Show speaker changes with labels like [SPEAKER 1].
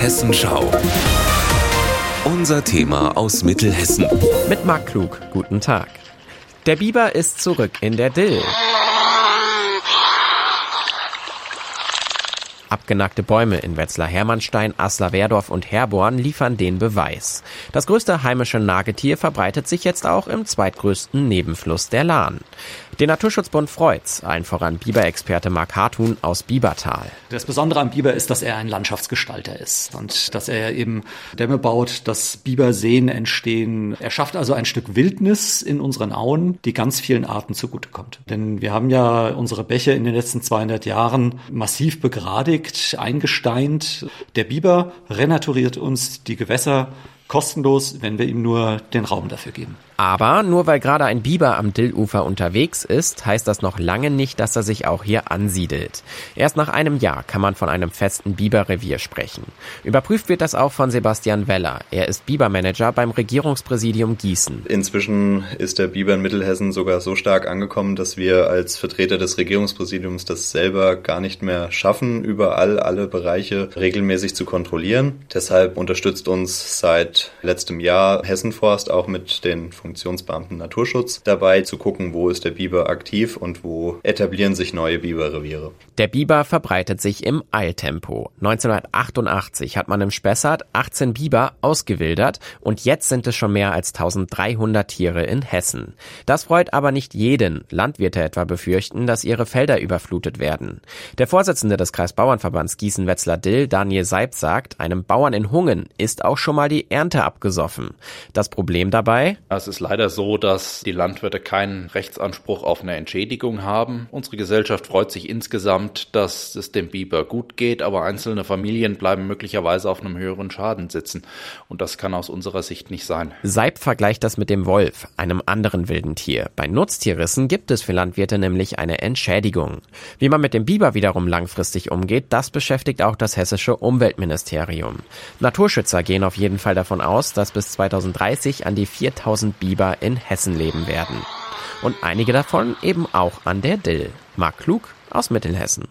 [SPEAKER 1] Hessenschau. Unser Thema aus Mittelhessen.
[SPEAKER 2] Mit Marc Klug, guten Tag. Der Biber ist zurück in der Dill. Abgenackte Bäume in Wetzlar-Hermannstein, Aslar-Werdorf und Herborn liefern den Beweis. Das größte heimische Nagetier verbreitet sich jetzt auch im zweitgrößten Nebenfluss der Lahn. Den Naturschutzbund freut's, allen voran Biberexperte Mark Hartun aus Biebertal.
[SPEAKER 3] Das Besondere am Biber ist, dass er ein Landschaftsgestalter ist und dass er eben Dämme baut, dass Biberseen entstehen. Er schafft also ein Stück Wildnis in unseren Auen, die ganz vielen Arten zugutekommt. Denn wir haben ja unsere Bäche in den letzten 200 Jahren massiv begradigt, eingesteint. Der Biber renaturiert uns die Gewässer kostenlos, wenn wir ihm nur den Raum dafür geben.
[SPEAKER 2] Aber nur weil gerade ein Biber am Dillufer unterwegs ist, heißt das noch lange nicht, dass er sich auch hier ansiedelt. Erst nach einem Jahr kann man von einem festen Biberrevier sprechen. Überprüft wird das auch von Sebastian Weller. Er ist Bibermanager beim Regierungspräsidium Gießen.
[SPEAKER 4] Inzwischen ist der Biber in Mittelhessen sogar so stark angekommen, dass wir als Vertreter des Regierungspräsidiums das selber gar nicht mehr schaffen, überall alle Bereiche regelmäßig zu kontrollieren. Deshalb unterstützt uns seit letztem Jahr Hessenforst auch mit den Funktionsbeamten Naturschutz dabei, zu gucken, wo ist der Biber aktiv und wo etablieren sich neue Biberreviere.
[SPEAKER 2] Der Biber verbreitet sich im Eiltempo. 1988 hat man im Spessart 18 Biber ausgewildert und jetzt sind es schon mehr als 1300 Tiere in Hessen. Das freut aber nicht jeden. Landwirte etwa befürchten, dass ihre Felder überflutet werden. Der Vorsitzende des Kreisbauernverbands Gießen-Wetzlar-Dill, Daniel Seib, sagt, einem Bauern in Hungen ist auch schon mal die Ernte abgesoffen. Das Problem dabei?
[SPEAKER 5] Es ist leider so, dass die Landwirte keinen Rechtsanspruch auf eine Entschädigung haben. Unsere Gesellschaft freut sich insgesamt, dass es dem Biber gut geht, aber einzelne Familien bleiben möglicherweise auf einem höheren Schaden sitzen. Und das kann aus unserer Sicht nicht sein.
[SPEAKER 2] Seib vergleicht das mit dem Wolf, einem anderen wilden Tier. Bei Nutztierrissen gibt es für Landwirte nämlich eine Entschädigung. Wie man mit dem Biber wiederum langfristig umgeht, das beschäftigt auch das hessische Umweltministerium. Naturschützer gehen auf jeden Fall davon aus, dass bis 2030 an die 4000 Biber in Hessen leben werden. Und einige davon eben auch an der Dill. Marc Klug aus Mittelhessen.